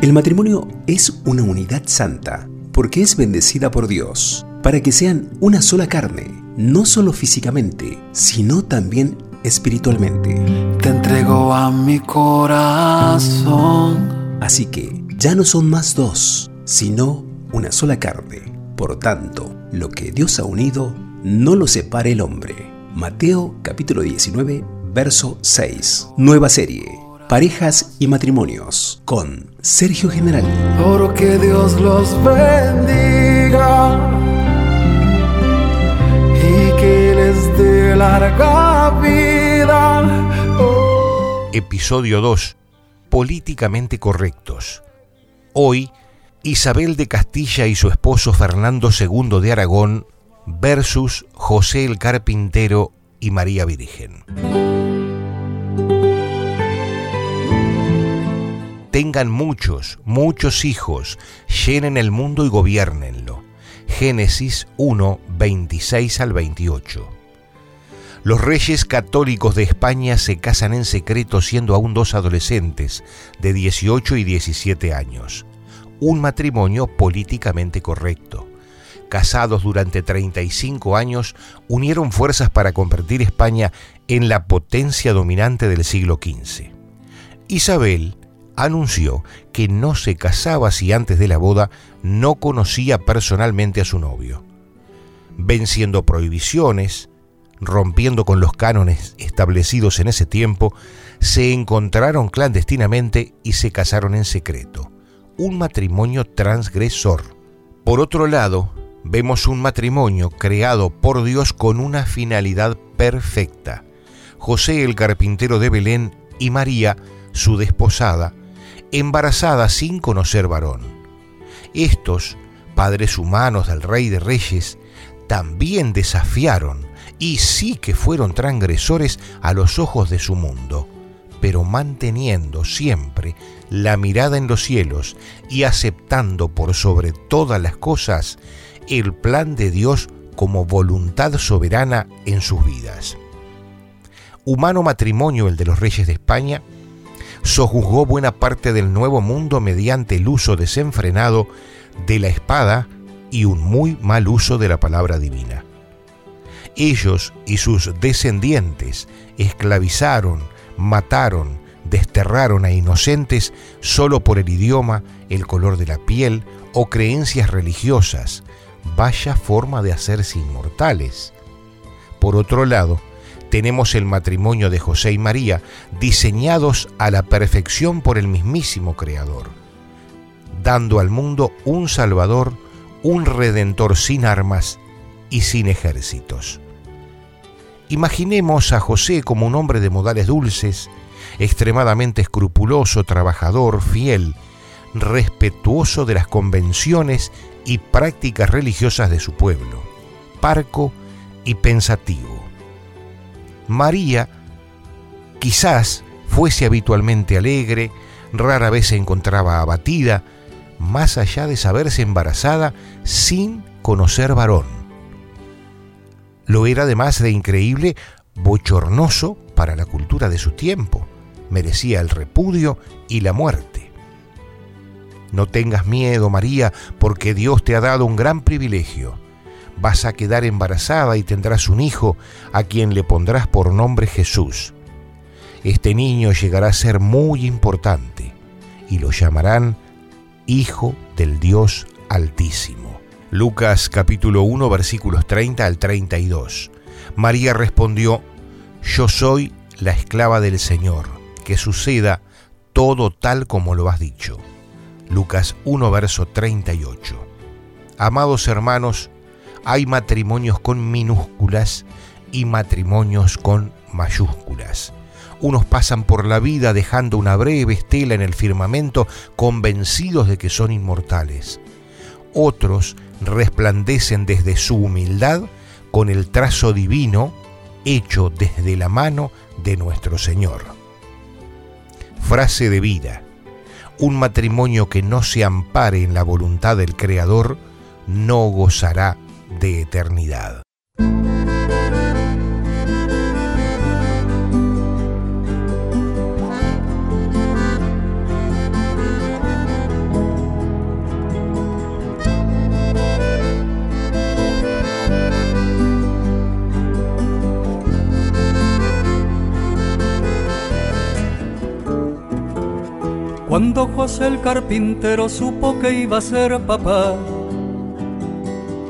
El matrimonio es una unidad santa porque es bendecida por Dios para que sean una sola carne, no solo físicamente, sino también espiritualmente. Te entrego a mi corazón. Así que ya no son más dos, sino una sola carne. Por tanto, lo que Dios ha unido, no lo separe el hombre. Mateo capítulo 19, verso 6. Nueva serie. Parejas y matrimonios con Sergio General. Oro que Dios los bendiga y que les dé larga vida. Oh. Episodio 2. Políticamente correctos. Hoy, Isabel de Castilla y su esposo Fernando II de Aragón versus José el Carpintero y María Virgen. Tengan muchos, muchos hijos, llenen el mundo y gobiernenlo. Génesis 1, 26 al 28. Los reyes católicos de España se casan en secreto siendo aún dos adolescentes de 18 y 17 años. Un matrimonio políticamente correcto casados durante 35 años, unieron fuerzas para convertir España en la potencia dominante del siglo XV. Isabel anunció que no se casaba si antes de la boda no conocía personalmente a su novio. Venciendo prohibiciones, rompiendo con los cánones establecidos en ese tiempo, se encontraron clandestinamente y se casaron en secreto. Un matrimonio transgresor. Por otro lado, vemos un matrimonio creado por Dios con una finalidad perfecta. José el carpintero de Belén y María, su desposada, embarazada sin conocer varón. Estos, padres humanos del Rey de Reyes, también desafiaron y sí que fueron transgresores a los ojos de su mundo, pero manteniendo siempre la mirada en los cielos y aceptando por sobre todas las cosas el plan de Dios como voluntad soberana en sus vidas. Humano matrimonio el de los reyes de España, sojuzgó buena parte del nuevo mundo mediante el uso desenfrenado de la espada y un muy mal uso de la palabra divina. Ellos y sus descendientes esclavizaron, mataron, desterraron a inocentes solo por el idioma, el color de la piel o creencias religiosas, vaya forma de hacerse inmortales. Por otro lado, tenemos el matrimonio de José y María, diseñados a la perfección por el mismísimo Creador, dando al mundo un Salvador, un Redentor sin armas y sin ejércitos. Imaginemos a José como un hombre de modales dulces, extremadamente escrupuloso, trabajador, fiel, respetuoso de las convenciones y prácticas religiosas de su pueblo, parco y pensativo. María quizás fuese habitualmente alegre, rara vez se encontraba abatida, más allá de saberse embarazada sin conocer varón. Lo era además de increíble, bochornoso para la cultura de su tiempo, merecía el repudio y la muerte. No tengas miedo, María, porque Dios te ha dado un gran privilegio. Vas a quedar embarazada y tendrás un hijo a quien le pondrás por nombre Jesús. Este niño llegará a ser muy importante y lo llamarán Hijo del Dios Altísimo. Lucas capítulo 1 versículos 30 al 32. María respondió, Yo soy la esclava del Señor, que suceda todo tal como lo has dicho. Lucas 1, verso 38. Amados hermanos, hay matrimonios con minúsculas y matrimonios con mayúsculas. Unos pasan por la vida dejando una breve estela en el firmamento convencidos de que son inmortales. Otros resplandecen desde su humildad con el trazo divino hecho desde la mano de nuestro Señor. Frase de vida un matrimonio que no se ampare en la voluntad del Creador no gozará de eternidad. Cuando José el carpintero supo que iba a ser papá,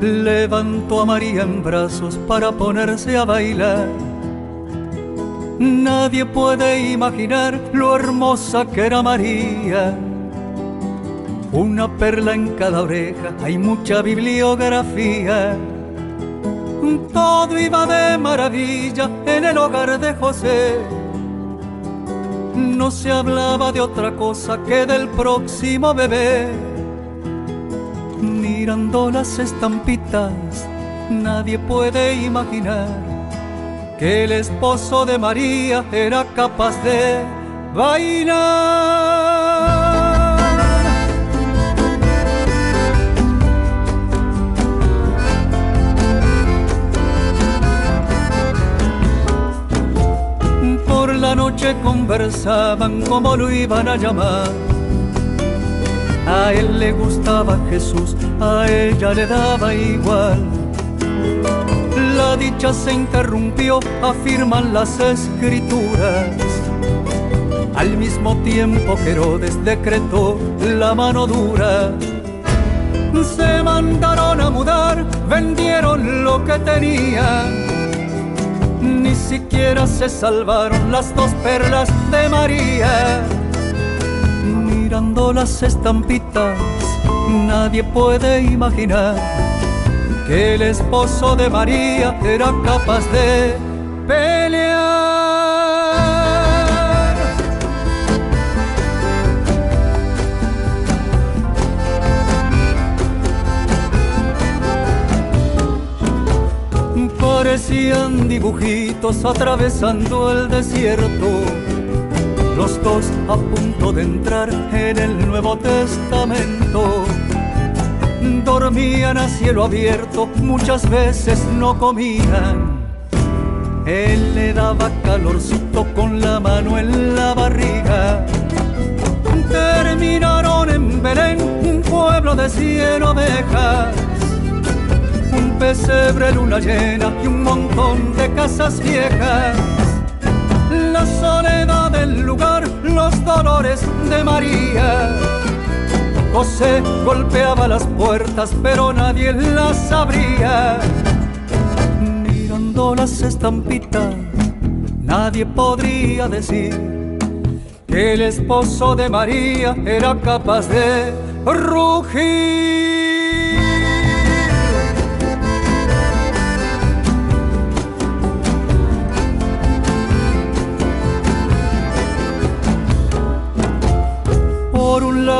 levantó a María en brazos para ponerse a bailar. Nadie puede imaginar lo hermosa que era María. Una perla en cada oreja, hay mucha bibliografía. Todo iba de maravilla en el hogar de José. No se hablaba de otra cosa que del próximo bebé mirando las estampitas, nadie puede imaginar que el esposo de María era capaz de bailar. Por la noche conversaban como lo iban a llamar a él le gustaba Jesús, a ella le daba igual. La dicha se interrumpió, afirman las escrituras. Al mismo tiempo que Herodes decretó la mano dura. Se mandaron a mudar, vendieron lo que tenían. Ni siquiera se salvaron las dos perlas de María mirando las estampitas, nadie puede imaginar que el esposo de María era capaz de pelear. Parecían dibujitos atravesando el desierto los dos a punto de entrar en el Nuevo Testamento. Dormían a cielo abierto, muchas veces no comían. Él le daba calorcito con la mano en la barriga. Terminaron en Belén, un pueblo de cien ovejas. Un pesebre, luna llena y un montón de casas viejas la soledad del lugar, los dolores de María. José golpeaba las puertas, pero nadie las abría. Mirando las estampitas, nadie podría decir que el esposo de María era capaz de rugir.